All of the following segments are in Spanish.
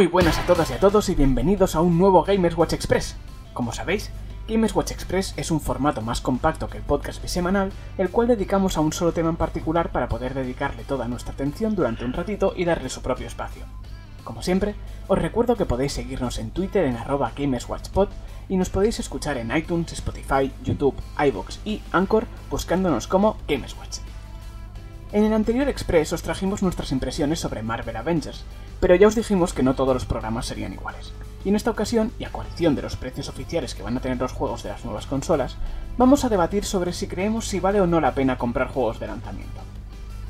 Muy buenas a todas y a todos y bienvenidos a un nuevo Gamers Watch Express. Como sabéis, Gamers Watch Express es un formato más compacto que el podcast bisemanal, el cual dedicamos a un solo tema en particular para poder dedicarle toda nuestra atención durante un ratito y darle su propio espacio. Como siempre, os recuerdo que podéis seguirnos en Twitter en arroba GamersWatchPod y nos podéis escuchar en iTunes, Spotify, YouTube, iVoox y Anchor buscándonos como GamersWatch. En el anterior Express os trajimos nuestras impresiones sobre Marvel Avengers, pero ya os dijimos que no todos los programas serían iguales. Y en esta ocasión, y a coalición de los precios oficiales que van a tener los juegos de las nuevas consolas, vamos a debatir sobre si creemos si vale o no la pena comprar juegos de lanzamiento.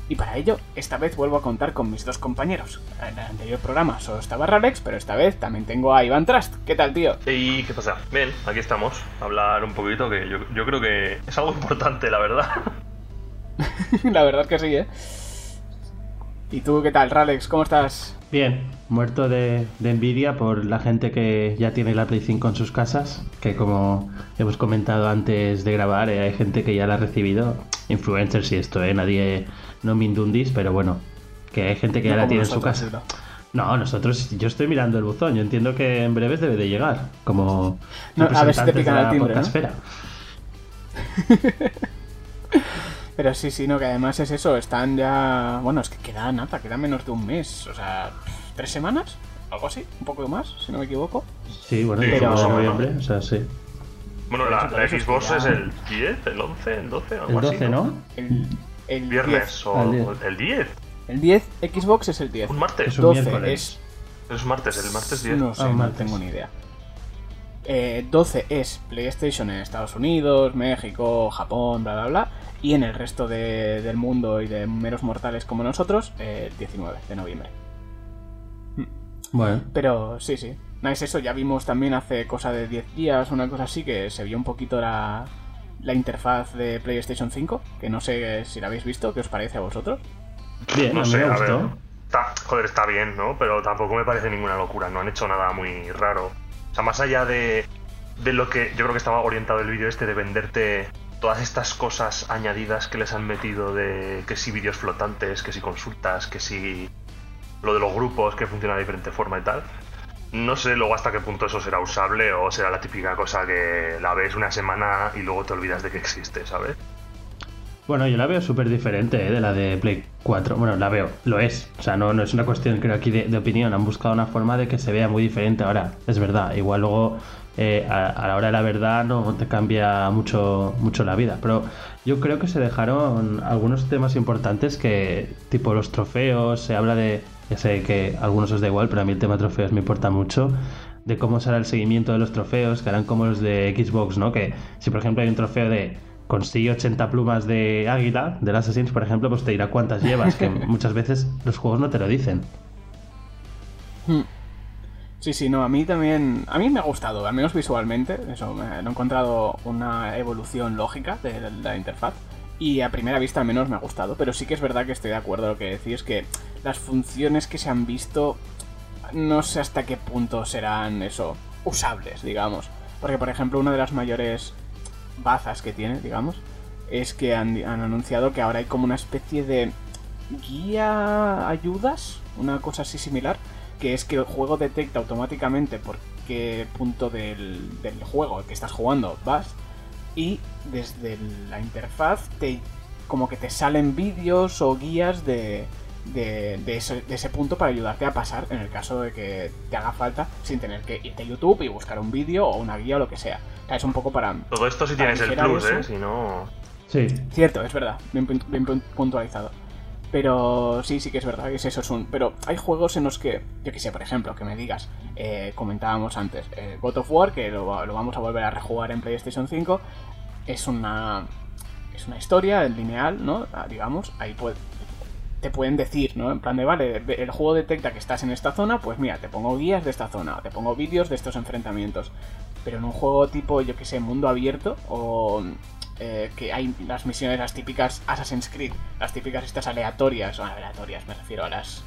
Y para ello, esta vez vuelvo a contar con mis dos compañeros. En el anterior programa solo estaba Ralex, pero esta vez también tengo a Iván Trust. ¿Qué tal, tío? ¿Y qué pasa? Bien, aquí estamos. A hablar un poquito, que yo, yo creo que es algo importante, la verdad. la verdad que sí, ¿eh? ¿Y tú qué tal, Ralex? ¿Cómo estás? Bien, muerto de, envidia por la gente que ya tiene la Play 5 en sus casas, que como hemos comentado antes de grabar, eh, hay gente que ya la ha recibido, influencers y esto, ¿eh? Nadie, no me indundís, pero bueno, que hay gente que ya la tiene en su casa. No, nosotros, yo estoy mirando el buzón, yo entiendo que en breves debe de llegar, como a ver si te pican el timbre, ¿no? Pero sí, sí, no, que además es eso, están ya. Bueno, es que queda nada, queda menos de un mes, o sea, tres semanas, algo así, un poco más, si no me equivoco. Sí, bueno, pero... de noviembre, o sea, sí. Bueno, la, Xbox es el 10, el 11, el 12, algo el 12, ¿no? El, el viernes 10. o el 10. El 10, Xbox es el 10. Un martes. Es un 12 es. Es martes, el martes 10. No sé, ah, no tengo ni idea. Eh, 12 es PlayStation en Estados Unidos, México, Japón, bla bla bla. Y en el resto de, del mundo y de meros mortales como nosotros, el eh, 19 de noviembre. Mm. Bueno. Pero sí, sí. No es eso, ya vimos también hace cosa de 10 días, una cosa así, que se vio un poquito la, la interfaz de PlayStation 5, que no sé si la habéis visto, ¿qué os parece a vosotros? Bien, no sé, a ver. Está, joder, está bien, ¿no? Pero tampoco me parece ninguna locura, no han hecho nada muy raro. O sea, más allá de, de lo que yo creo que estaba orientado el vídeo este de venderte todas estas cosas añadidas que les han metido de que si vídeos flotantes, que si consultas, que si lo de los grupos que funciona de diferente forma y tal. No sé luego hasta qué punto eso será usable o será la típica cosa que la ves una semana y luego te olvidas de que existe, ¿sabes? Bueno, yo la veo súper diferente ¿eh? de la de Play 4. Bueno, la veo, lo es. O sea, no, no es una cuestión, creo, aquí de, opinión. Han buscado una forma de que se vea muy diferente. Ahora, es verdad, igual luego eh, a, la hora de la verdad no te cambia mucho, mucho la vida. Pero yo creo que se dejaron algunos temas importantes que, tipo los trofeos, se habla de. Ya sé que a algunos os da igual, pero a mí el tema de trofeos me importa mucho de cómo será el seguimiento de los trofeos, que harán como los de Xbox, ¿no? Que si por ejemplo hay un trofeo de consigue 80 plumas de águila, del Assassin's, por ejemplo, pues te dirá cuántas llevas, que muchas veces los juegos no te lo dicen. Sí, sí, no, a mí también, a mí me ha gustado, al menos visualmente, eso, me he encontrado una evolución lógica de la interfaz y a primera vista al menos me ha gustado, pero sí que es verdad que estoy de acuerdo con lo que decís, que las funciones que se han visto no sé hasta qué punto serán eso, usables, digamos. Porque, por ejemplo, una de las mayores bazas que tiene, digamos, es que han, anunciado que ahora hay como una especie de guía ayudas, una cosa así similar, que es que el juego detecta automáticamente por qué punto del, del juego que estás jugando vas y desde la interfaz te como que te salen vídeos o guías de, de, ese, de, ese, punto para ayudarte a pasar en el caso de que te haga falta sin tener que irte a YouTube y buscar un vídeo o una guía o lo que sea. es un poco para... Todo esto si tienes el plus, ¿eh? Si no... Sí. Cierto, es verdad, bien, puntualizado. Pero sí, sí que es verdad que es eso. Es un... Pero hay juegos en los que, yo que sé, por ejemplo, que me digas, eh, comentábamos antes, eh, God of War, que lo, lo, vamos a volver a rejugar en PlayStation 5, es una, es una historia lineal, ¿no? Ah, digamos, ahí puede, te pueden decir, ¿no? En plan de, vale, el juego detecta que estás en esta zona, pues mira, te pongo guías de esta zona, te pongo vídeos de estos enfrentamientos. Pero en un juego tipo, yo que sé, mundo abierto, o eh, que hay las misiones, las típicas Assassin's Creed, las típicas estas aleatorias, o aleatorias me refiero a las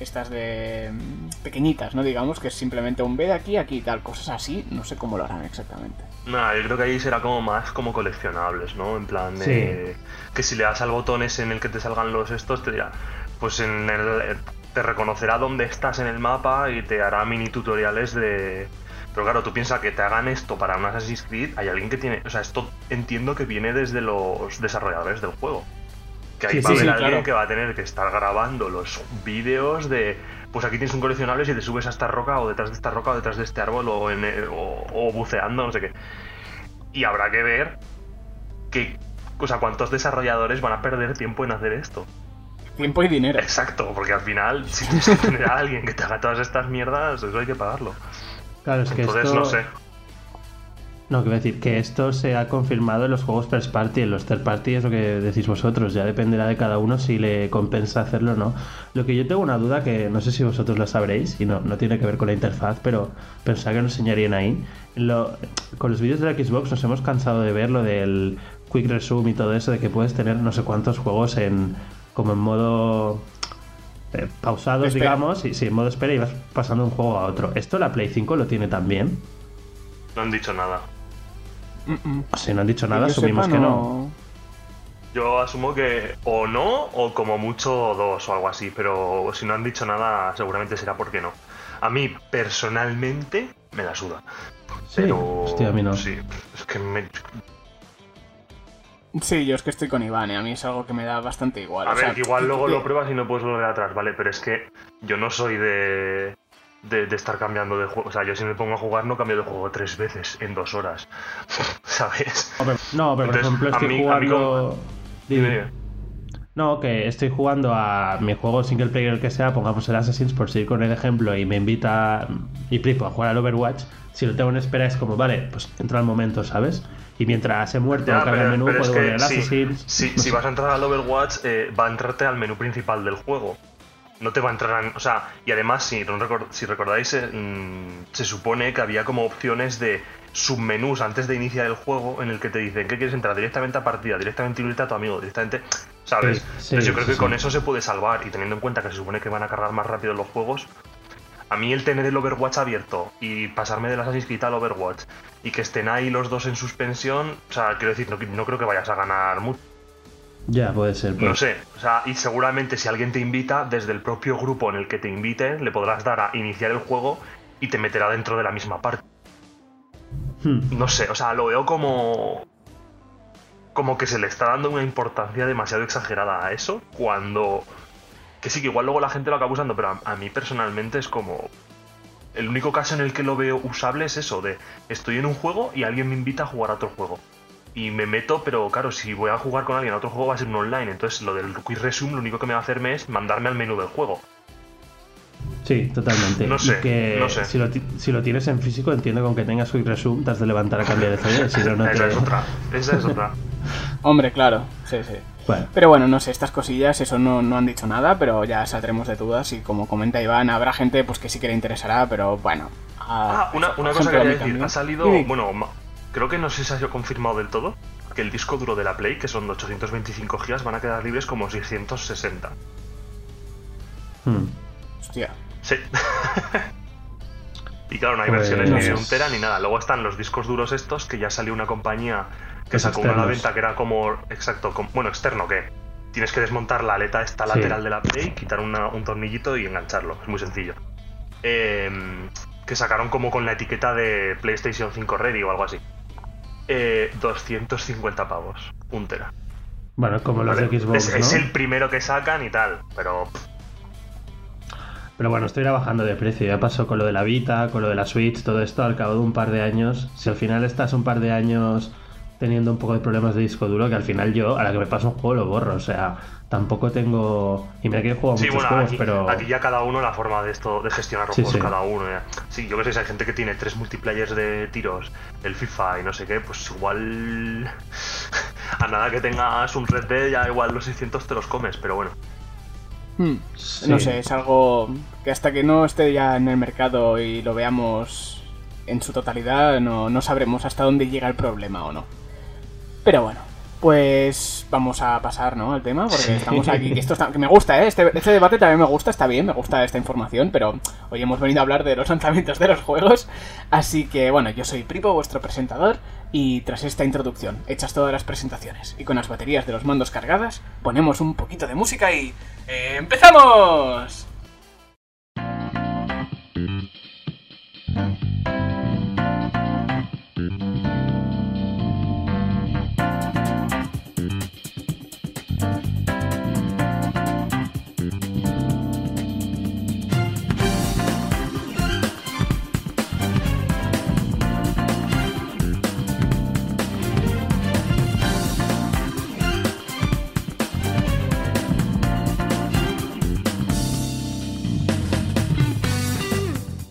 estas de mm, pequeñitas, ¿no? Digamos que es simplemente un ve de aquí, aquí y tal, cosas así, no sé cómo lo harán exactamente. Nada, yo creo que ahí será como más como coleccionables, ¿no? En plan de que si le das al botón ese en el que te salgan los estos, te dirá, pues en el te reconocerá dónde estás en el mapa y te hará mini tutoriales de... Pero claro, tú piensas que te hagan esto para un Assassin's Creed, hay alguien que tiene... O sea, esto entiendo que viene desde los desarrolladores del juego. Que ahí Sí, va a haber sí, alguien claro. que va a tener que estar grabando los vídeos de... Pues aquí tienes un coleccionable si te subes a esta roca o detrás de esta roca o detrás de este árbol o, en, o, o buceando, no sé qué. Y habrá que ver que, o sea, cuántos desarrolladores van a perder tiempo en hacer esto. Tiempo y dinero. Exacto, porque al final, si tienes que tener a alguien que te haga todas estas mierdas, eso hay que pagarlo. Claro, es que Entonces, esto... no sé. No, a decir que esto se ha confirmado en los juegos first party, en los third party es lo que decís vosotros, ya dependerá de cada uno si le compensa hacerlo o no. Lo que yo tengo una duda que no sé si vosotros la sabréis y no, no tiene que ver con la interfaz, pero pensaba que nos enseñarían ahí. Lo- con los vídeos de la Xbox nos hemos cansado de ver lo del Quick Resume y todo eso, de que puedes tener no sé cuántos juegos en como en modo eh, pausados, Espera. digamos, y sí, en modo espera y vas pasando un juego a otro. ¿Esto la Play 5 lo tiene también? No han dicho nada. Mm, mm. Si no han dicho nada, Que asumimos sepa, que no. Yo asumo que o no, o como mucho dos o algo así, pero si no han dicho nada, seguramente será porque no. A mí, personalmente, me la suda. Sí, Pero. hostia, a mí no. Sí, es que me. Sí, yo es que estoy con Iván, ¿eh? a mí es algo que me da bastante igual. A o ver, sea, que igual luego que- lo pruebas y no puedes volver atrás, ¿vale? Pero es que yo no soy de, de, de estar cambiando de juego. O sea, yo si me pongo a jugar no cambio de juego tres veces en dos horas. ¿Sabes? No, pero, por ejemplo a estoy mí- a mí jugando... Dime, Dime. dime. No, que estoy jugando a mi juego single player el que sea, pongamos el Assassin's por seguir con el ejemplo y me invita y Pripo a jugar al Overwatch, si lo tengo en espera es como, vale, pues entra al momento, ¿sabes? Y mientras he muerto Ya, carga el menú, puedo volver al no si vas a entrar al Overwatch, eh, va a entrarte al menú principal del juego. No te va a entrar en- O sea, y además, si, recordáis, eh, mm, se supone que había como opciones de submenús antes de iniciar el juego en el que te dicen que quieres entrar directamente a partida, directamente unirte a tu amigo, directamente. ¿Sabes? Sí, sí, Entonces yo creo sí, que con eso se puede salvar y teniendo en cuenta que se supone que van a cargar más rápido los juegos. A mí el tener el Overwatch abierto y pasarme de las Assassin's Creed al Overwatch y que estén ahí los dos en suspensión, o sea, quiero decir, no, no creo que vayas a ganar mucho. Ya, puede ser. puede No sé, o sea, y seguramente si alguien te invita, desde el propio grupo en el que te invite, le podrás dar a iniciar el juego y te meterá dentro de la misma parte. Hmm. No sé, o sea, lo veo como. Como que se le está dando una importancia demasiado exagerada a eso, cuando. Que sí, que igual luego la gente lo acaba usando, pero a, a mí personalmente es como. El único caso en el que lo veo usable es eso, de estoy en un juego y alguien me invita a jugar a otro juego. Y me meto, pero claro, si voy a jugar con alguien a otro juego va a ser un online, entonces lo del Quick Resume lo único que me va a hacerme es mandarme al menú del juego. Sí, totalmente. No sé, y que no sé. Si, lo, ti- si lo tienes en físico, entiendo que aunque tengas Quick Resume, te has de levantar a cambiar de CD, si no, no esa te... es otra, esa es otra. Hombre, claro, sí, sí. Bueno, Pero bueno, no sé, estas cosillas, eso no, no han dicho nada, pero ya saldremos de dudas y como comenta Iván, habrá gente pues que sí que le interesará, pero bueno. Ah, una, una cosa que quería decir. también. Ha salido, Sí. bueno, creo que no sé si se ha confirmado del todo, que el disco duro de la Play, que son 825 GB, van a quedar libres como 660. hmm. Hostia. Sí. y claro, no hay Pues- versiones ni de sé. un tera ni nada. Luego están los discos duros estos, que ya salió una compañía que sacó una a la externos. venta que era como, exacto, como- bueno, externo, que tienes que desmontar la aleta esta Sí. lateral de la Play, quitar una- un tornillito y engancharlo. Es muy sencillo. Em, que sacaron como con la etiqueta de PlayStation 5 Ready o algo así. Eh, 250 pavos, un tera. Bueno, como los ¿vale? de Xbox, es, ¿no? es el primero que sacan y tal, pero pff, Pero bueno, esto irá bajando de precio. Ya pasó con lo de la Vita, con lo de la Switch, todo esto al cabo de un par de años. Si al final estás un par de años teniendo un poco de problemas de disco duro, que al final yo, a la que me paso un juego, lo borro. O sea, tampoco tengo. Y mira que he jugado Sí, muchos bueno, juegos, aquí, pero. aquí ya cada uno la forma de esto, de gestionar los Sí, juegos sí. cada uno. ya. Sí, yo que sé, si hay gente que tiene tres multiplayers de tiros, el FIFA y no sé qué, pues igual a nada que tengas un Red Dead ya igual los 600 te los comes, pero bueno. Hmm. Sí. No sé, es algo que hasta que no esté ya en el mercado y lo veamos en su totalidad, no, no sabremos hasta dónde llega el problema o no. Pero bueno, pues vamos a pasar ¿no? al tema, porque estamos aquí. que Esto está- que me gusta, ¿eh? Este, este debate también me gusta, está bien, me gusta esta información, pero hoy hemos venido a hablar de los lanzamientos de los juegos. Así que bueno, yo soy Pripo, vuestro presentador, y tras esta introducción, hechas todas las presentaciones y con las baterías de los mandos cargadas, ponemos un poquito de música y. ¡Empezamos!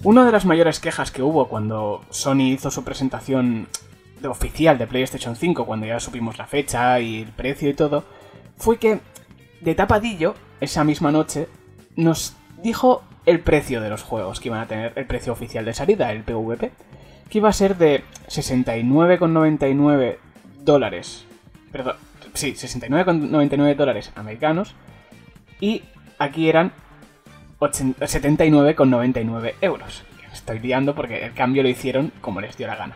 Una de las mayores quejas que hubo cuando Sony hizo su presentación oficial de PlayStation 5, cuando ya supimos la fecha y el precio y todo, fue que de tapadillo, esa misma noche, nos dijo el precio de los juegos que iban a tener, el precio oficial de salida, el PVP, que iba a ser de 69,99 dólares. Perdón, sí, 69,99 dólares americanos. Y aquí eran 79,99 euros. Estoy liando porque el cambio lo hicieron como les dio la gana.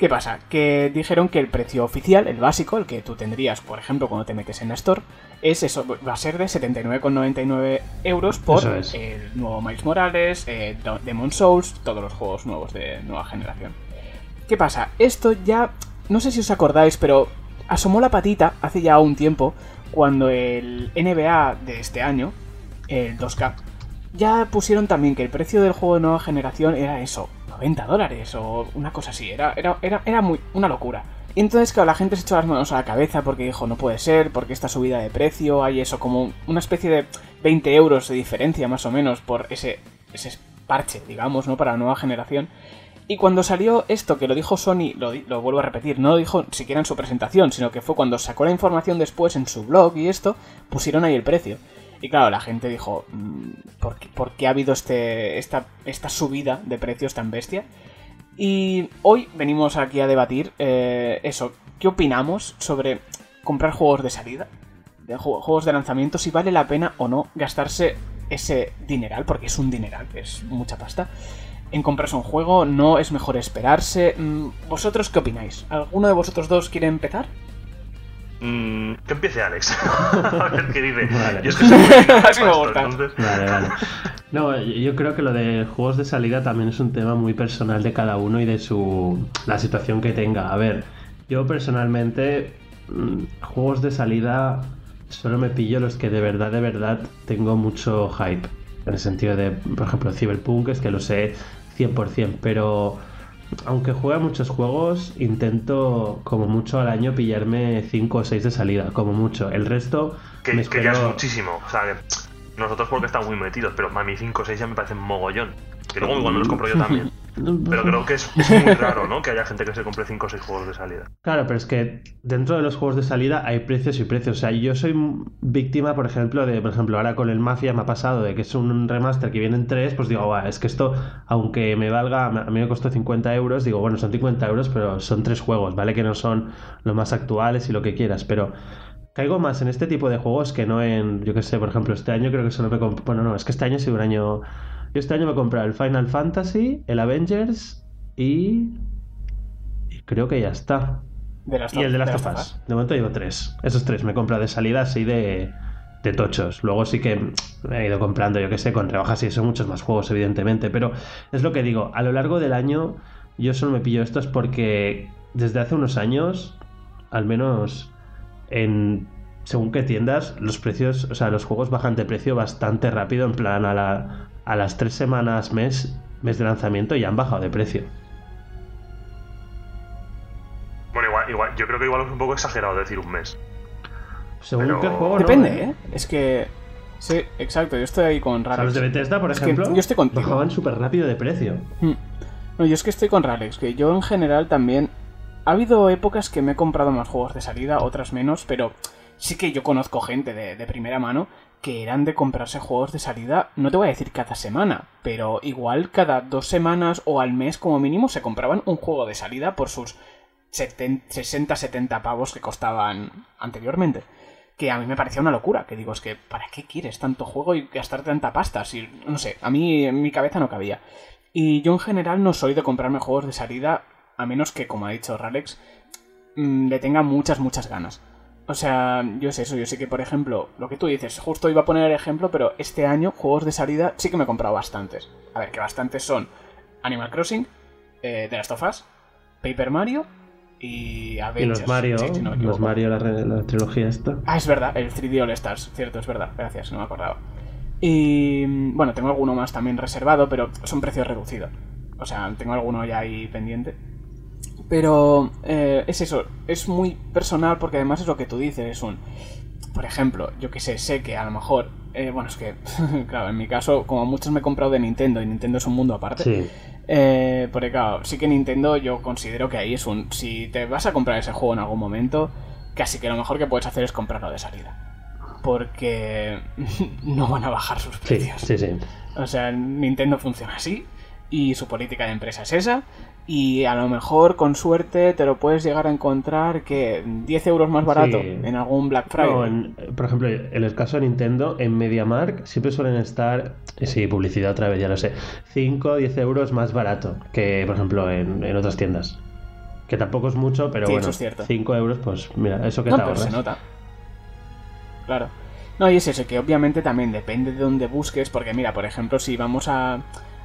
¿Qué pasa? Que dijeron que el precio oficial, el básico, el que tú tendrías, por ejemplo, cuando te metes en la Store, es eso, va a ser de 79,99 euros por el nuevo Miles Morales, eh, Demon Souls, todos los juegos nuevos de nueva generación. ¿Qué pasa? Esto ya, no sé si os acordáis, pero asomó la patita hace ya un tiempo cuando el NBA de este año, el 2K, ya pusieron también que el precio del juego de nueva generación era eso, 90 dólares o una cosa así, era, era, era, muy, una locura. Y entonces, claro, la gente se echó las manos a la cabeza porque dijo, no puede ser, porque esta subida de precio, hay eso como una especie de 20 euros de diferencia más o menos por ese, ese parche, digamos, ¿no? Para la nueva generación. Y cuando salió esto, que lo dijo Sony, lo, lo, vuelvo a repetir, no lo dijo siquiera en su presentación, sino que fue cuando sacó la información después en su blog y esto, pusieron ahí el precio. Y claro, la gente dijo, mm, ¿por qué, ha habido este, esta, subida de precios tan bestia? Y hoy venimos aquí a debatir eh, eso, ¿qué opinamos sobre comprar juegos de salida? Juegos de lanzamiento, si vale la pena o no gastarse ese dineral, porque es un dineral, es mucha pasta, en comprarse un juego, no es mejor esperarse. Mm, ¿Vosotros qué opináis? ¿Alguno de vosotros dos quiere empezar? Mm, que empiece Alex. a ver qué dice. Vale. Yo es que soy Vale, vale. No, yo creo que lo de juegos de salida también es un tema muy personal de cada uno y de su la situación que tenga. A ver, yo personalmente mm, juegos de salida solo me pillo los que de verdad, de verdad tengo mucho hype. En el sentido de, por ejemplo, Cyberpunk, es que lo sé 100%, pero aunque juega muchos juegos, intento como mucho al año pillarme 5 o 6 de salida, como mucho. El resto... Que, me que ya es muchísimo. O sea, que nosotros porque estamos muy metidos, pero a mí 5 o 6 ya me parecen mogollón. Y luego igual me los compro yo también. Pero creo que es, muy raro, ¿no? Que haya gente que se compre 5 o 6 juegos de salida. Claro, pero es que dentro de los juegos de salida hay precios y precios. O sea, yo soy víctima, por ejemplo, de, por ejemplo, ahora con el Mafia me ha pasado de que es un remaster que viene en 3, pues digo, es que esto, aunque me valga, a mí me costó 50 euros, digo, bueno, son 50 euros, pero son 3 juegos, ¿vale? Que no son los más actuales y lo que quieras, pero caigo más en este tipo de juegos que no en, yo qué sé, por ejemplo, este año creo que solo me bueno, no, es que este año ha sido un año yo este año me he comprado el Final Fantasy, el Avengers y. y creo que ya está. y el de las of De momento llevo tres. Esos tres me he comprado de salida así de, de tochos. Luego sí que he ido comprando, yo que sé, con rebajas y son muchos más juegos, evidentemente. Pero es lo que digo, a lo largo del año yo solo me pillo estos porque desde hace unos años, al menos en según qué tiendas, los precios, o sea, los juegos bajan de precio bastante rápido, en plan a la, a las tres semanas, mes, mes de lanzamiento ya han bajado de precio. Bueno, igual, igual, yo creo que igual es un poco exagerado decir un mes. Según qué juego, Depende, ¿eh? Es que. Sí, exacto, yo estoy ahí con Ralex. los de Bethesda, por ejemplo, yo estoy bajaban súper rápido de precio. Hmm. No, yo es que estoy con Ralex, que yo en general también. Ha habido épocas que me he comprado más juegos de salida, otras menos, pero sí que yo conozco gente de primera mano que eran de comprarse juegos de salida, no te voy a decir cada semana, pero igual cada dos semanas o al mes como mínimo se compraban un juego de salida por sus 60-70 pavos que costaban anteriormente. Que a mí me parecía una locura, que digo, es que ¿para qué quieres tanto juego y gastar tanta pasta? Si, no sé, a mí en mi cabeza no cabía. Y yo en general no soy de comprarme juegos de salida, a menos que, como ha dicho Ralex, mm, le tenga muchas, muchas ganas. O sea, yo sé eso, yo sé que, por ejemplo, lo que tú dices, justo iba a poner el ejemplo, pero este año, juegos de salida, sí que me he comprado bastantes. A ver, que bastantes son Animal Crossing, eh, The Last of Us, Paper Mario y Y Avengers. los Mario, sí, si no los. Mario, la, la trilogía esta. Ah, es verdad, el 3D All Stars, cierto, es verdad, gracias, no me acordaba. Y bueno, tengo alguno más también reservado, pero son precios reducidos. O sea, tengo alguno ya ahí pendiente. Pero eh, es eso, es muy personal porque además es lo que tú dices, es un... Por ejemplo, yo que sé, sé que a lo mejor... eh, bueno, es que, claro, en mi caso, como muchos me he comprado de Nintendo y Nintendo es un mundo aparte. Sí. Eh, porque claro, sí que Nintendo yo considero que ahí es un... Si te vas a comprar ese juego en algún momento, casi que lo mejor que puedes hacer es comprarlo de salida. Porque no van a bajar sus Sí, precios. sí, sí. O sea, Nintendo funciona así y su política de empresa es esa. Y a lo mejor, con suerte, te lo puedes llegar a encontrar que 10 euros más barato Sí. en algún Black Friday. No, en- por ejemplo, en el caso de Nintendo, en MediaMark siempre suelen estar, sí, publicidad otra vez, ya lo sé, 5 o 10 euros más barato que, por ejemplo, en, en otras tiendas. Que tampoco es mucho, pero Sí, bueno, es cierto. 5 euros, pues mira, eso que no, te pero se ahorras. nota. Claro. No, y es eso, que obviamente también depende de dónde busques, porque mira, por ejemplo, si vamos a,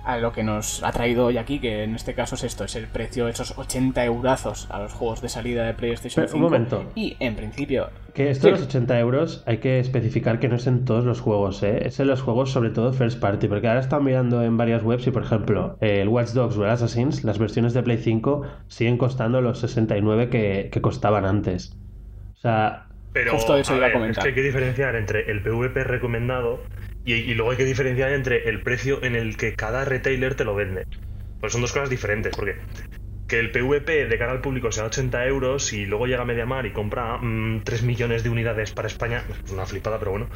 a lo que nos ha traído hoy aquí, que en este caso es esto, es el precio, esos 80 eurazos a los juegos de salida de PlayStation Pero, 5. un momento. Y en principio, Que esto de los 80 euros hay que especificar que no es en todos los juegos, ¿eh? Es en los juegos sobre todo first party, porque ahora están mirando en varias webs y por ejemplo el Watch Dogs o el Assassins, las versiones de Play 5 siguen costando los 69 que, que costaban antes. O sea, Pero Justo eso a iba a comentar. es que hay que diferenciar entre el PvP recomendado y, y luego hay que diferenciar entre el precio en el que cada retailer te lo vende. Pues son dos cosas diferentes, porque que el PvP de cara al público sea 80 euros y luego llega Mediamar y compra mm, 3 millones de unidades para España, es una flipada, pero bueno,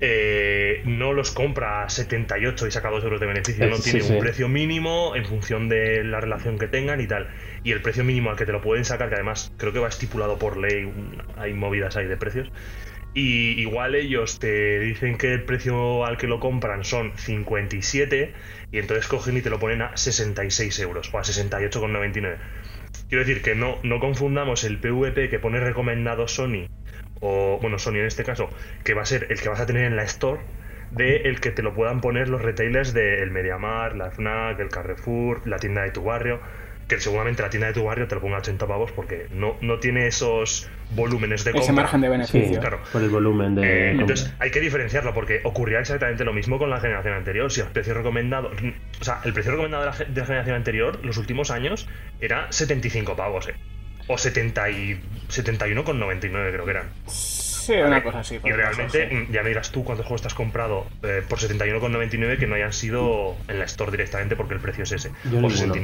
eh, no los compra a 78 y saca 2 euros de beneficio, no sí, tiene sí. un precio mínimo en función de la relación que tengan y tal. Y el precio mínimo al que te lo pueden sacar, que además creo que va estipulado por ley, hay movidas ahí de precios. Y igual ellos te dicen que el precio al que lo compran son 57 y entonces cogen y te lo ponen a 66 euros o a 68,99. Quiero decir que no, no confundamos el PVP que pone recomendado Sony, o bueno, Sony en este caso, que va a ser el que vas a tener en la Store, de el que te lo puedan poner los retailers del Mediamar, la FNAC, el Carrefour, la tienda de tu barrio, que seguramente la tienda de tu barrio te lo ponga a 80 pavos porque no, no tiene esos volúmenes de compra. ese margen de sí, beneficio. claro. por el volumen de... Eh, entonces hay que diferenciarlo porque ocurría exactamente lo mismo con la generación anterior. Si el precio recomendado, o sea, el precio recomendado de la, ge- de la generación anterior, los últimos años, era 75 pavos, eh. O 70 y 71,99 creo que eran. Sí, una cosa así. Y el caso, realmente, sí. ya me dirás tú cuántos juegos te has comprado eh, por 71,99 que no hayan sido en la store directamente porque el precio es ese. Yo o ninguno.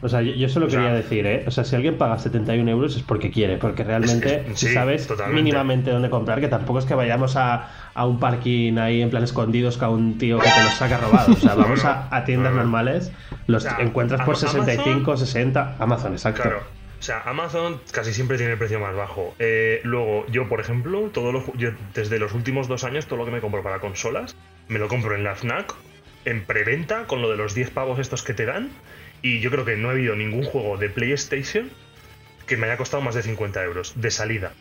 69. O sea, yo, yo solo O sea- quería decir, ¿eh? O sea, si alguien paga 71 euros es porque quiere, porque realmente Es- sí, sabes totalmente. mínimamente dónde comprar, que tampoco es que vayamos a, a un parking ahí en plan escondidos que a un tío que te los saca robado. O sea, vamos a, a tiendas No, no. normales, los O sea, encuentras por Amazon- 65, 60, Amazon, exacto. Claro. O sea, Amazon casi siempre tiene el precio más bajo. Eh, luego, yo, por ejemplo, todos los, ju- yo, desde los últimos dos años, todo lo que me compro para consolas, me lo compro en la FNAC, en preventa, con lo de los 10 pavos estos que te dan. Y yo creo que no ha habido ningún juego de PlayStation que me haya costado más de 50 euros de salida.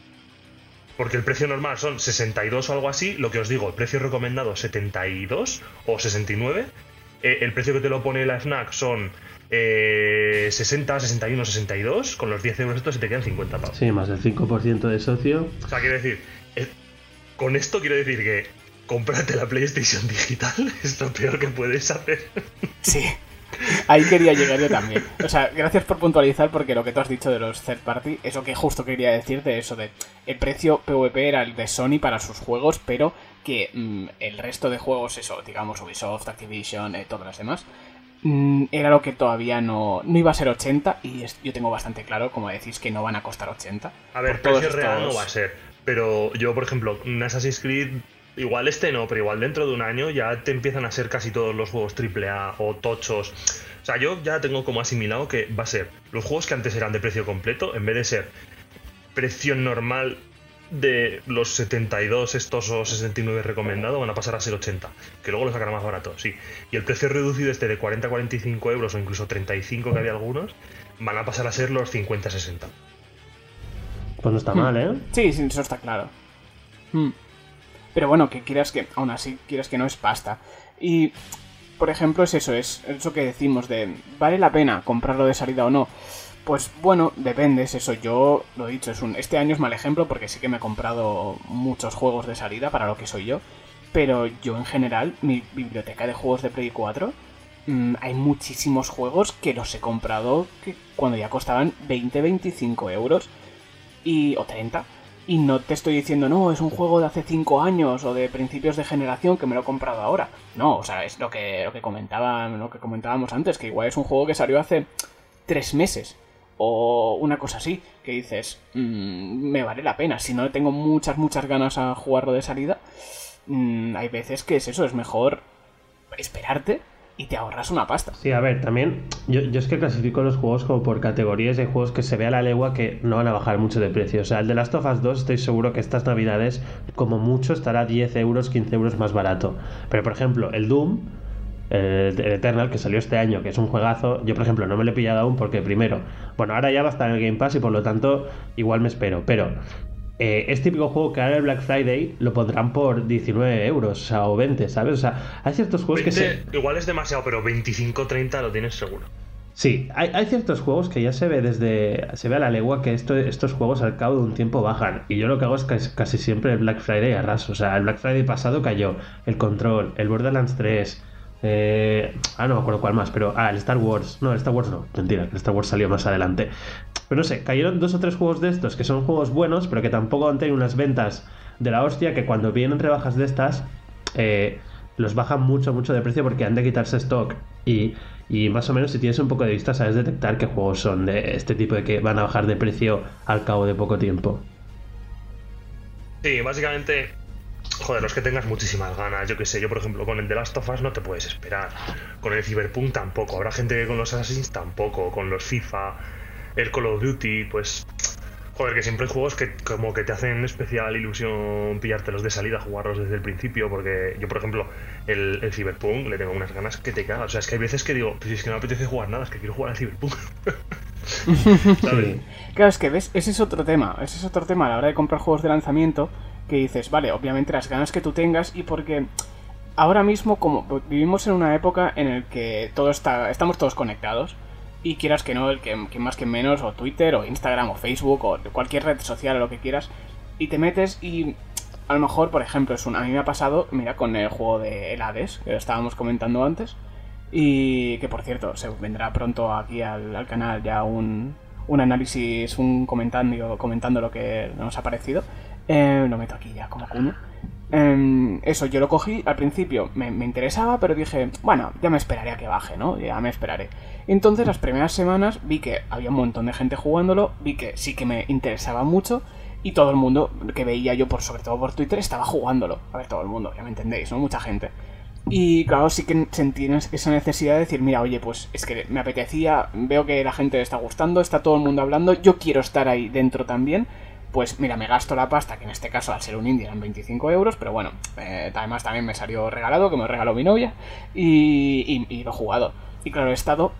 Porque el precio normal son 62 o algo así. Lo que os digo, el precio recomendado 72 o 69. Eh, el precio que te lo pone la FNAC son eh, 60, 61, 62. Con los 10 euros estos se te quedan 50 pavos. Sí, más del 5% de socio. O sea, quiero decir, eh, con esto quiero decir que cómprate la PlayStation digital es lo peor que puedes hacer. Sí. Ahí quería llegar yo también. O sea, gracias por puntualizar porque lo que tú has dicho de los third party, eso que justo quería decir de eso de el precio PvP era el de Sony para sus juegos, pero que mm, el resto de juegos, eso, digamos Ubisoft, Activision, eh, todas las demás, mm, era lo que todavía no, no iba a ser 80 y es- yo tengo bastante claro, como decís, que no van a costar 80. A ver, precio real no va a ser. Pero yo, por ejemplo, un Assassin's Creed, igual este no, pero igual dentro de un año ya te empiezan a ser casi todos los juegos AAA o tochos. O sea, yo ya tengo como asimilado que va a ser los juegos que antes eran de precio completo, en vez de ser precio normal de los 72 estos o 69 recomendado, van a pasar a ser 80, que luego lo sacará más barato, sí. Y el precio reducido este de 40-45 euros o incluso 35 que había algunos, van a pasar a ser los 50-60. Pues no está mal, ¿eh? Sí, sí, eso está claro. Hmm. Pero bueno, que quieras que, aún así, quieras que no es pasta. Y, por ejemplo, es eso, es eso que decimos de, ¿vale la pena comprarlo de salida o no? Pues bueno, depende, es eso. Yo lo he dicho, es un, este año es mal ejemplo porque sí que me he comprado muchos juegos de salida para lo que soy yo. Pero yo en general, mi biblioteca de juegos de Play 4, mm, hay muchísimos juegos que los he comprado que cuando ya costaban 20-25 euros y, o 30. Y no te estoy diciendo, no, es un juego de hace 5 años o de principios de generación que me lo he comprado ahora. No, o sea, es lo que, lo que, lo que comentábamos antes, que igual es un juego que salió hace 3 meses o una cosa así, que dices, mmm, me vale la pena. Si no tengo muchas, muchas ganas a jugarlo de salida, mmm, hay veces que es eso, es mejor esperarte y te ahorras una pasta. Sí, a ver, también yo, es que clasifico los juegos como por categorías de juegos que se ve a la legua que no van a bajar mucho de precio. O sea, el de Last of Us 2 estoy seguro que estas navidades como mucho estará 10 euros, 15 euros más barato. Pero por ejemplo, el Doom, el, el Eternal, que salió este año, que es un juegazo, yo por ejemplo no me lo he pillado aún porque primero, bueno, ahora ya va a estar en el Game Pass y por lo tanto igual me espero. Pero eh, es típico juego que ahora el Black Friday lo pondrán por 19 euros, o sea, o 20, ¿sabes? O sea, hay ciertos juegos 20, que se... Igual es demasiado, pero 25-30 lo tienes seguro. Sí, hay, hay, ciertos juegos que ya se ve desde. se ve a la legua que esto, estos juegos al cabo de un tiempo bajan. Y yo lo que hago es casi, casi siempre el Black Friday arraso. O sea, el Black Friday pasado cayó el Control, el Borderlands 3. Eh, ah, no me acuerdo cuál más, pero. Ah, el Star Wars. No, el Star Wars no, mentira, el Star Wars salió más adelante. Pero no sé, cayeron dos o tres juegos de estos que son juegos buenos, pero que tampoco han tenido unas ventas de la hostia. Que cuando vienen rebajas de estas, eh, los bajan mucho, mucho de precio porque han de quitarse stock. Y, y más o menos, si tienes un poco de vista, sabes detectar qué juegos son de este tipo de que van a bajar de precio al cabo de poco tiempo. Sí, básicamente Joder, los que tengas muchísimas ganas. Yo que sé, yo por ejemplo con el de Last of Us no te puedes esperar. Con el Cyberpunk tampoco. Habrá gente que con los Assassins tampoco. Con los FIFA, el Call of Duty, pues. Joder, que siempre hay juegos que como que te hacen especial ilusión pillártelos de salida, jugarlos desde el principio. Porque yo, por ejemplo, el, el Cyberpunk le tengo unas ganas que te cagas. O sea, es que hay veces que digo, pues es que no me apetece jugar nada, es que quiero jugar al Cyberpunk. ¿Sabes? Claro, es que ves, ese es otro tema. Ese es otro tema a la hora de comprar juegos de lanzamiento que dices, vale, obviamente las ganas que tú tengas y porque ahora mismo como vivimos en una época en el que todo está, estamos todos conectados y quieras que no, el que, más que menos, o Twitter, o Instagram, o Facebook, o cualquier red social, o lo que quieras, y te metes y a lo mejor, por ejemplo, es un, a mí me ha pasado, mira, con el juego de El Hades, que lo estábamos comentando antes, y que por cierto, se vendrá pronto aquí al, al canal ya un, un análisis, un comentando, comentando lo que nos ha parecido. Eh, lo meto aquí ya como cuno. Eh, eso, yo lo cogí al principio, me, me, interesaba, pero dije, bueno, ya me esperaré a que baje, ¿no? Ya me esperaré. Entonces, las primeras semanas vi que había un montón de gente jugándolo, vi que sí que me interesaba mucho y todo el mundo que veía yo, por sobre todo por Twitter, estaba jugándolo. A ver, todo el mundo, ya me entendéis, ¿no? Mucha gente. Y claro, sí que sentí esa necesidad de decir, mira, oye, pues es que me apetecía, veo que la gente le está gustando, está todo el mundo hablando, yo quiero estar ahí dentro también pues mira, me gasto la pasta, que en este caso al ser un indie eran 25 euros, pero bueno, eh, además también me salió regalado, que me regaló mi novia, y, y, lo he jugado. Y claro, he estado,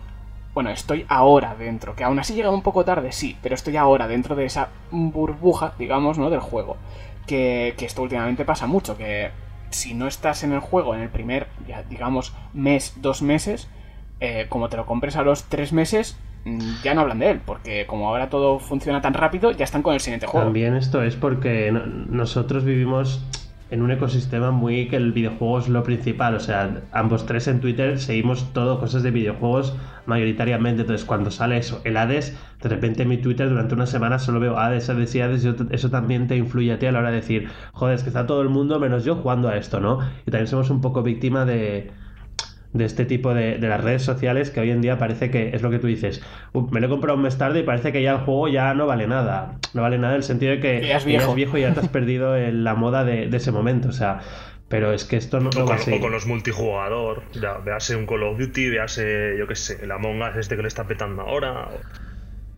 bueno, estoy ahora dentro, que aún así llega un poco tarde, sí, pero estoy ahora dentro de esa burbuja, digamos, ¿no? Del juego. Que, que esto últimamente pasa mucho, que si no estás en el juego en el primer, ya, digamos, mes, dos meses, eh, como te lo compres a los tres meses, ya no hablan de él, porque como ahora todo funciona tan rápido, ya están con el siguiente juego. También esto es porque no, nosotros vivimos en un ecosistema muy que el videojuego es lo principal, o sea, ambos tres en Twitter seguimos todo cosas de videojuegos mayoritariamente, entonces cuando sale eso, el Hades, de repente en mi Twitter durante una semana solo veo Hades, Hades y Hades, y eso también te influye a ti a la hora de decir, joder, es que está todo el mundo menos yo jugando a esto, ¿no? Y también somos un poco víctima de de este tipo de, de, las redes sociales que hoy en día parece que es lo que tú dices. me lo he comprado un mes tarde y parece que ya el juego ya no vale nada. No vale nada en el sentido de que ya es viejo, ya es viejo y ya te has perdido en la moda de, de, ese momento. O sea, pero es que esto no, o, con, o con los multijugador. Ya, véase un Call of Duty, véase, yo qué sé, el Among Us este que le está petando ahora.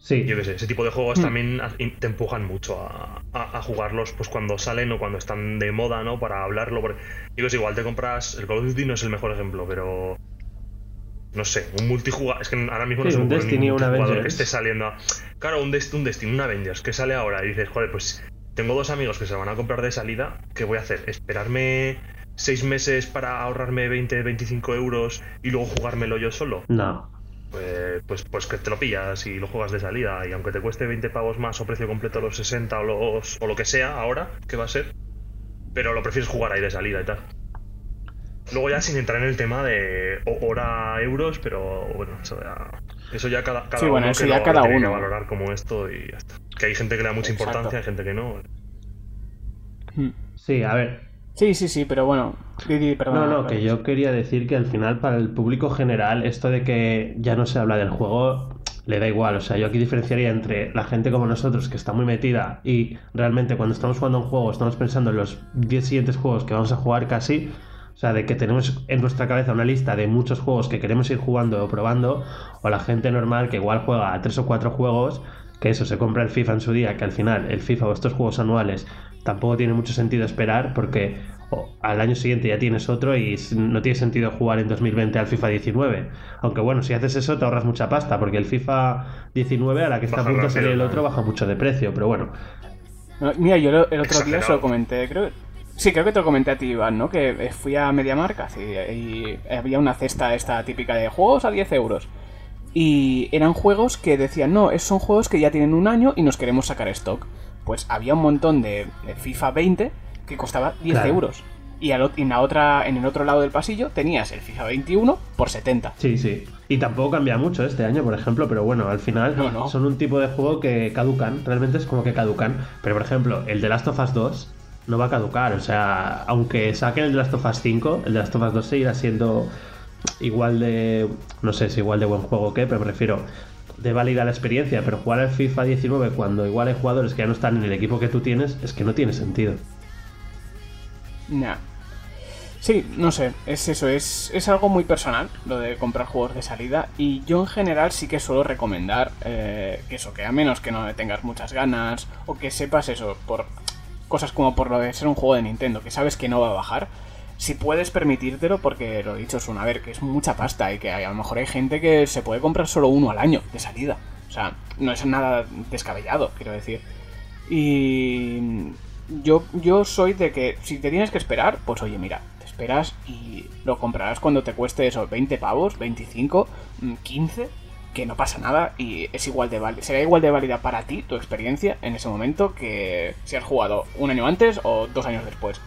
Sí. Yo qué sé, ese tipo de juegos mm. también te empujan mucho a, a, a, jugarlos pues cuando salen o cuando están de moda, ¿no? Para hablarlo. Porque, digo, es igual te compras. El Call of Duty no es el mejor ejemplo, pero. no sé, un multijugador. Es que ahora mismo no se un Destiny, un Avengers. que esté saliendo. Claro, un, un Destiny, un Avengers que sale ahora y dices, joder, pues tengo dos amigos que se van a comprar de salida. ¿Qué voy a hacer? ¿Esperarme seis meses para ahorrarme 20, 25 euros y luego jugármelo yo solo? No. Pues, pues, pues, que te lo pillas y lo juegas de salida. Y aunque te cueste 20 pavos más o precio completo los 60 o, los, o lo que sea ahora, que va a ser, pero lo prefieres jugar ahí de salida y tal. Luego ya sin entrar en el tema de hora euros, pero bueno, eso ya, eso ya cada, cada uno eso ya cada uno. que valorar como esto y ya está. Que hay gente que le da mucha importancia, hay gente que no. Sí, a ver. Sí, sí, sí, pero bueno. no, no, que yo quería decir que al final para el público general esto de que ya no se habla del juego le da igual. O sea, yo aquí diferenciaría entre la gente como nosotros que está muy metida y realmente cuando estamos jugando un juego estamos pensando en los 10 siguientes juegos que vamos a jugar casi o sea, de que tenemos en nuestra cabeza una lista de muchos juegos que queremos ir jugando o probando, o la gente normal que igual juega a tres o cuatro juegos, que eso se compra el FIFA en su día, que al final el FIFA o estos juegos anuales tampoco tiene mucho sentido esperar porque al año siguiente ya tienes otro y no tiene sentido jugar en 2020 al FIFA 19. Aunque bueno, si haces eso te ahorras mucha pasta porque el FIFA 19 a la que está a punto de salir el otro baja mucho de precio, pero bueno. Mira, yo el otro día se lo comenté, creo Sí, creo que te lo comenté a ti, Iván, ¿no? Que eh, fui a MediaMarkt y había una cesta esta típica de juegos a 10 euros. Y eran juegos que decían, no, son juegos que ya tienen un año y nos queremos sacar stock. Pues había un montón de, FIFA 20 que costaba 10 euros. Y, en, la otra, en el otro lado del pasillo tenías el FIFA 21 por 70. Sí, sí. Y tampoco cambia mucho este año, por ejemplo, pero bueno, al final son un tipo de juego que caducan, realmente es como que caducan. Pero por ejemplo, el de Last of Us 2 no va a caducar. O sea, aunque saquen el de Last of Us 5, el de Last of Us 2 seguirá siendo igual de. No sé si igual de buen juego que, pero me refiero de válida la experiencia. Pero jugar al FIFA 19 cuando igual hay jugadores que ya no están en el equipo que tú tienes, es que no tiene sentido. Nah. Sí, no sé, es eso, es, es algo muy personal lo de comprar juegos de salida y yo en general sí que suelo recomendar eh, que eso, que a menos que no tengas muchas ganas o que sepas eso, por cosas como por lo de ser un juego de Nintendo, que sabes que no va a bajar, si puedes permitírtelo, porque lo dicho, es una ver, que es mucha pasta y que a lo mejor hay gente que se puede comprar solo uno al año de salida. O sea, no es nada descabellado, quiero decir. Y yo, yo soy de que si te tienes que esperar, pues oye, mira, te esperas y lo comprarás cuando te cueste esos 20 pavos, 25, 15 que no pasa nada y es igual de válida, será igual de válida para ti tu experiencia en ese momento que si has jugado un año antes o dos años después.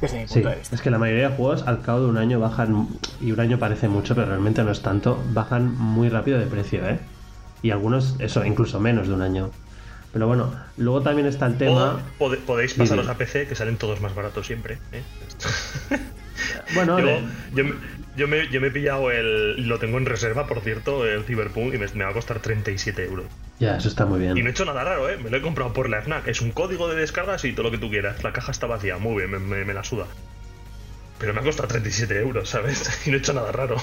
Desde mi punto de vista. Es que la mayoría de juegos al cabo de un año bajan, y un año parece mucho, pero realmente no es tanto, bajan muy rápido de precio, ¿eh? Y algunos, eso, incluso menos de un año. Pero bueno, luego también está el tema. podéis pasaros a PC, que salen todos más baratos siempre. ¿eh? bueno, yo, yo me, yo me he pillado el. Lo tengo en reserva, por cierto, el Cyberpunk, y me, va a costar 37 euros. Ya, eso está muy bien. Y no he hecho nada raro, ¿eh? Me lo he comprado por la FNAC. Es un código de descargas y todo lo que tú quieras. La caja está vacía, muy bien, me, la suda. Pero me ha costado 37 euros, ¿sabes? y no he hecho nada raro.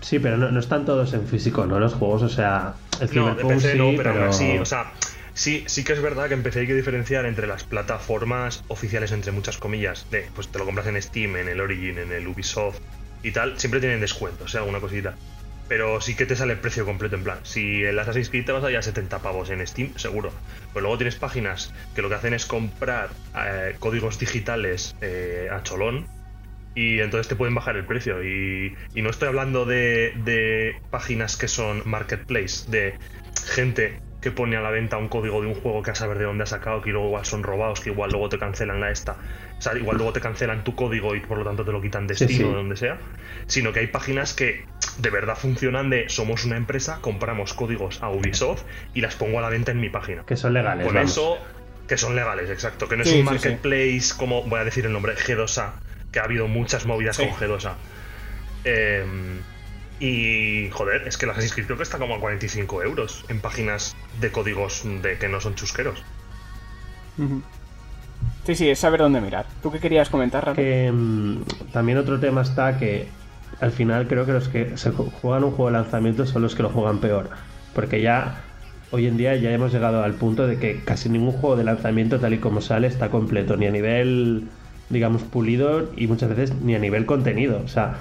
Sí, pero no, están todos en físico, ¿no? Los juegos, o sea, el Cyberpunk sí, no, pero, sí, o sea, sí, sí que es verdad que empecé hay que diferenciar entre las plataformas oficiales, entre muchas comillas, de, pues te lo compras en Steam, en el Origin, en el Ubisoft, y tal, siempre tienen descuentos, sea alguna cosita. Pero sí que te sale el precio completo, en plan. Si el Assassin's Creed te vas a ir a 70 pavos en Steam, seguro. Pues luego tienes páginas que lo que hacen es comprar eh, códigos digitales eh, a cholón y entonces te pueden bajar el precio. Y, y no estoy hablando de, de, páginas que son marketplace, de gente que pone a la venta un código de un juego que a saber de dónde ha sacado, que luego igual son robados, que igual luego te cancelan la esta. O sea, igual luego te cancelan tu código y por lo tanto te lo quitan de Steam o de donde sea. Sino que hay páginas que de verdad funcionan de somos una empresa, compramos códigos a Ubisoft y las pongo a la venta en mi página. Que son legales. Con eso, que son legales, exacto. Que no es un marketplace como, voy a decir el nombre, G2A, que ha habido muchas movidas con G2A. Eh, y joder, es que la Assassin's Creed creo que está como a 45 euros en páginas de códigos de que no son chusqueros. Sí, sí, es saber dónde mirar. ¿Tú qué querías comentar, Rafa? Que mm, también otro tema está que al final creo que los que se juegan un juego de lanzamiento son los que lo juegan peor. Porque ya hoy en día ya hemos llegado al punto de que casi ningún juego de lanzamiento tal y como sale está completo, ni a nivel, digamos, pulido y muchas veces ni a nivel contenido. O sea,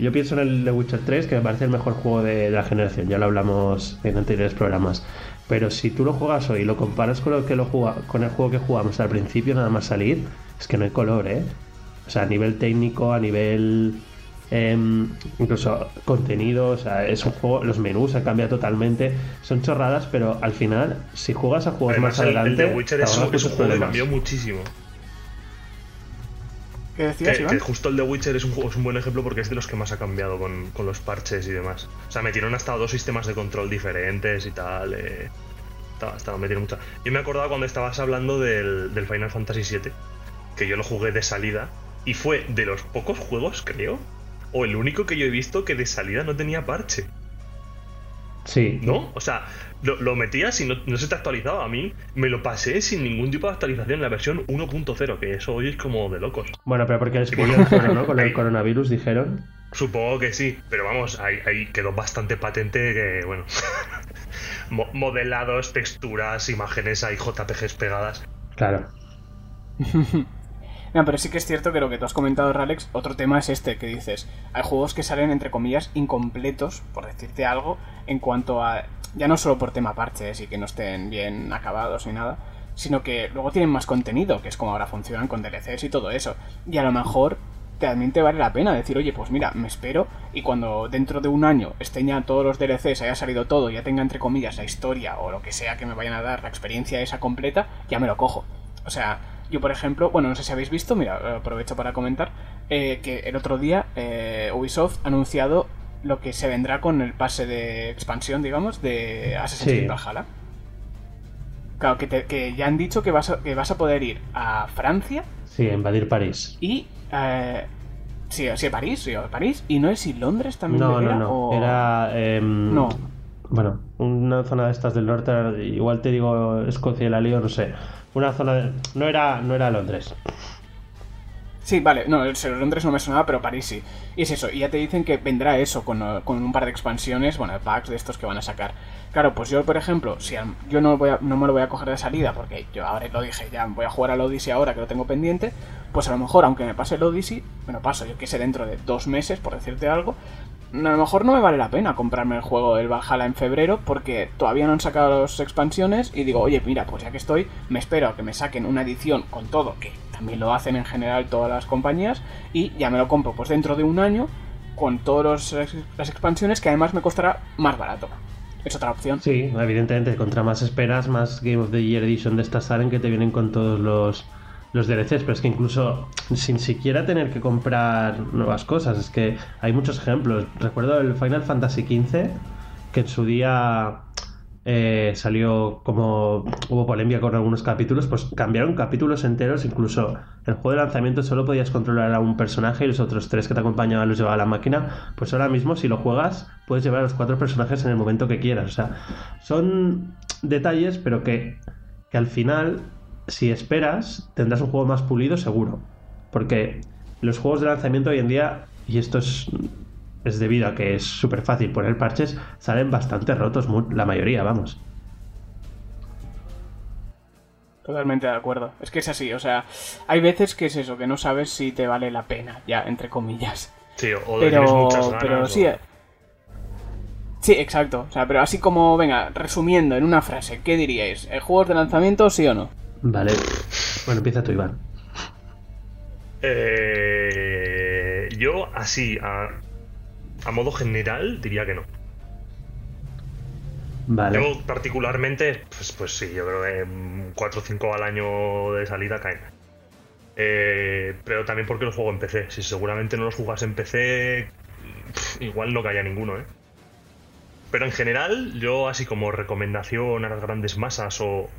yo pienso en el The Witcher 3, que me parece el mejor juego de, la generación, ya lo hablamos en anteriores programas. Pero si tú lo juegas hoy y lo comparas con, lo que lo juega, con el juego que jugamos al principio, nada más salir, es que no hay color, ¿eh? O sea, a nivel técnico, a nivel Em, incluso contenido, o sea, es un juego, los menús han cambiado totalmente, son chorradas, pero al final, si juegas a juegos más adelante, el, Witcher es, un, juego que cambió muchísimo. ¿Qué decías, que, justo el de Witcher es un, juego, es un buen ejemplo porque es de los que más ha cambiado con, los parches y demás. O sea, metieron hasta dos sistemas de control diferentes y tal. Eh, estaba, metieron mucha. Yo me acordaba cuando estabas hablando del, del Final Fantasy VII, que yo lo jugué de salida y fue de los pocos juegos, creo, o el único que yo he visto que de salida no tenía parche. Sí. ¿No? O sea, lo, metías y no, se te actualizaba. A mí me lo pasé sin ningún tipo de actualización en la versión 1.0, que eso hoy es como de locos. Bueno, pero porque descubrieron ¿no? Con el coronavirus, dijeron. Supongo que sí, pero vamos, ahí, quedó bastante patente que, bueno, modelados, texturas, imágenes, hay JPGs pegadas. Claro. No, pero sí que es cierto que lo que tú has comentado, Ralex, otro tema es este, que dices, hay juegos que salen, entre comillas, incompletos, por decirte algo, en cuanto a, ya no solo por tema parches y que no estén bien acabados ni nada, sino que luego tienen más contenido, que es como ahora funcionan con DLCs y todo eso. Y a lo mejor también te vale la pena decir, oye, pues mira, me espero y cuando dentro de un año estén ya todos los DLCs, haya salido todo, ya tenga entre comillas la historia o lo que sea que me vayan a dar, la experiencia esa completa, ya me lo cojo. O sea, yo, por ejemplo, bueno, no sé si habéis visto, mira, aprovecho para comentar, eh, que el otro día eh, Ubisoft ha anunciado lo que se vendrá con el pase de expansión, digamos, de Assassin's Creed Valhalla. Claro, que, ya han dicho que vas, a, que vas a poder ir a Francia. Sí, a invadir París. Y... Eh, sí, sí, París, sí, París. Y no es si Londres también. No, no, no. Era... Em, no. Bueno, una zona de estas del norte, igual te digo Escocia y la lío, no sé una zona de... No era, no era Londres. Sí, vale, no, Londres no me sonaba, pero París sí. Y es eso, y ya te dicen que vendrá eso con, un par de expansiones, bueno, packs de estos que van a sacar. Claro, pues yo, por ejemplo, si yo no, voy no me lo voy a coger de salida, porque yo ahora lo dije, ya voy a jugar al Odyssey ahora que lo tengo pendiente, pues a lo mejor, aunque me pase el Odyssey, bueno, paso, yo que sé, dentro de dos meses, por decirte algo, a lo mejor no me vale la pena comprarme el juego del Valhalla en febrero porque todavía no han sacado las expansiones y digo, oye, mira, pues ya que estoy, me espero a que me saquen una edición con todo, que también lo hacen en general todas las compañías, y ya me lo compro pues dentro de un año con todas las expansiones que además me costará más barato. Es otra opción. Sí, evidentemente, contra más esperas, más Game of the Year Edition de estas salen que te vienen con todos los los DLCs, pero es que incluso sin siquiera tener que comprar nuevas cosas, es que hay muchos ejemplos. Recuerdo el Final Fantasy XV, que en su día eh, salió como hubo polémica con algunos capítulos, pues cambiaron capítulos enteros, incluso el juego de lanzamiento solo podías controlar a un personaje y los otros tres que te acompañaban los llevaba a la máquina, pues ahora mismo si lo juegas puedes llevar a los cuatro personajes en el momento que quieras, o sea, son detalles pero que, que al final si esperas, tendrás un juego más pulido seguro. Porque los juegos de lanzamiento hoy en día, y esto es, es debido a que es súper fácil poner parches, salen bastante rotos, la mayoría, vamos. Totalmente de acuerdo. Es que es así, o sea, hay veces que es eso, que no sabes si te vale la pena, ya, entre comillas. Sí, o pero, pero sí. Sí, exacto. O sea, pero así como, venga, resumiendo en una frase, ¿qué diríais? ¿El juego de lanzamiento, sí o no? Vale. Bueno, empieza tú, Iván. Eh, yo, así, a, a modo general, diría que no. Vale. Yo, particularmente, pues, pues sí, yo creo que 4 o 5 al año de salida caen. Eh, pero también porque los juego en PC. Si seguramente no los jugas en PC, igual no caía ninguno, ¿eh? Pero en general, yo así como recomendación a las grandes masas o,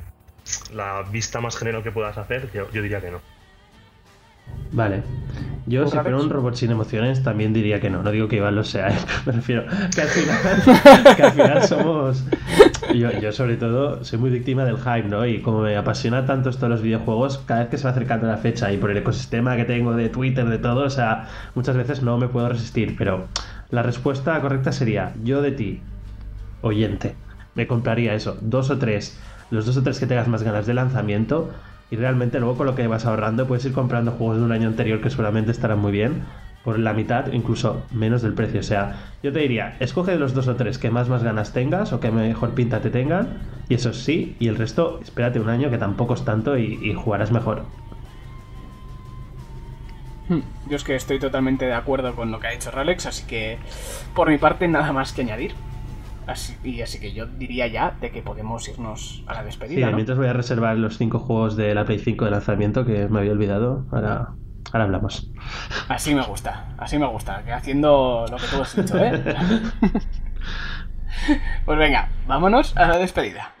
la vista más general que puedas hacer, yo, diría que no. Vale. Yo, si fuera un robot sin emociones, también diría que no. No digo que Iván lo sea, ¿eh? me refiero que al final, que al final somos. Yo, yo, sobre todo, soy muy víctima del hype, ¿no? Y como me apasiona tanto esto de los videojuegos, cada vez que se va acercando la fecha y por el ecosistema que tengo de Twitter, de todo, o sea, muchas veces no me puedo resistir. Pero la respuesta correcta sería: yo de ti, oyente, me compraría eso, dos o tres los dos o tres que tengas más ganas de lanzamiento y realmente luego con lo que vas ahorrando puedes ir comprando juegos de un año anterior que seguramente estarán muy bien por la mitad, incluso menos del precio. O sea, yo te diría, escoge los dos o tres que más más ganas tengas o que mejor pinta te tengan, y eso sí, y el resto, espérate un año que tampoco es tanto y, jugarás mejor. Hmm, yo es que estoy totalmente de acuerdo con lo que ha dicho Ralex, así que por mi parte nada más que añadir. Así, y así que yo diría ya de que podemos irnos a la despedida. Sí, mientras voy a reservar los cinco juegos de la Play 5 de lanzamiento que me había olvidado. Ahora, ahora hablamos. Así me gusta, así me gusta, que haciendo lo que tú has dicho, ¿eh? pues venga, vámonos a la despedida.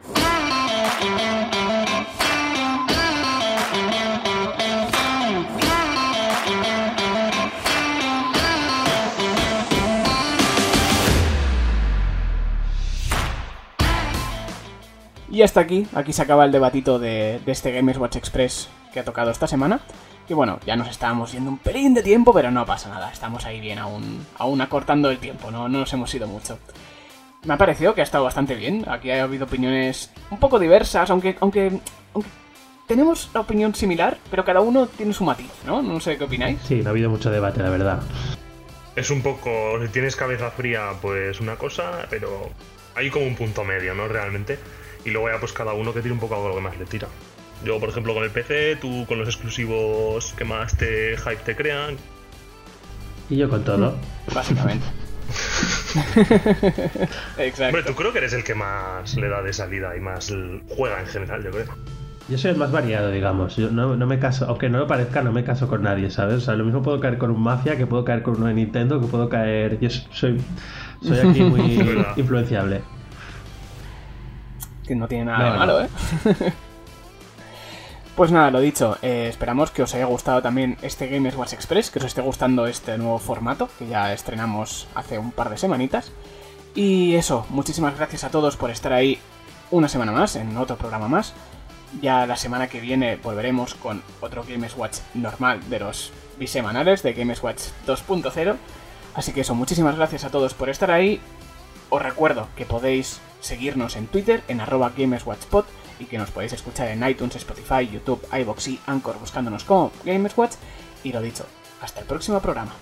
Y hasta aquí, aquí se acaba el debatito de, este Gamers Watch Express que ha tocado esta semana. Y bueno, ya nos estábamos yendo un pelín de tiempo, pero no pasa nada, estamos ahí bien aún, aún acortando el tiempo, no, no nos hemos ido mucho. Me ha parecido que ha estado bastante bien, aquí ha habido opiniones un poco diversas, aunque, aunque, aunque tenemos la opinión similar, pero cada uno tiene su matiz, ¿no? No sé qué opináis. Sí, no ha habido mucho debate, la verdad. Es un poco, si tienes cabeza fría, pues una cosa, pero hay como un punto medio, ¿no? Realmente. Y luego ya pues cada uno que tire un poco algo lo que más le tira. Yo, por ejemplo, con el PC, tú con los exclusivos que más te hype te crean. Y yo con todo. Básicamente. Exacto. Hombre, tú creo que eres el que más le da de salida y más juega en general, yo creo. Yo soy el más variado, digamos. Yo no, me caso, aunque no lo parezca, no me caso con nadie, ¿sabes? O sea, lo mismo puedo caer con un Mafia, que puedo caer con uno de Nintendo, que puedo caer. Yo soy, soy aquí muy influenciable que no tiene nada de malo, ¿eh? pues nada, lo dicho, eh, esperamos que os haya gustado también este Gamers Watch Express, que os esté gustando este nuevo formato que ya estrenamos hace un par de semanitas. Y eso, muchísimas gracias a todos por estar ahí una semana más, en otro programa más. Ya la semana que viene volveremos con otro Games Watch normal de los bisemanales de Games Watch 2.0. Así que eso, muchísimas gracias a todos por estar ahí. Os recuerdo que podéis seguirnos en Twitter en arroba GamersWatchPod y que nos podéis escuchar en iTunes, Spotify, YouTube, iBox y Anchor buscándonos como GamersWatch. Y lo dicho, hasta el próximo programa.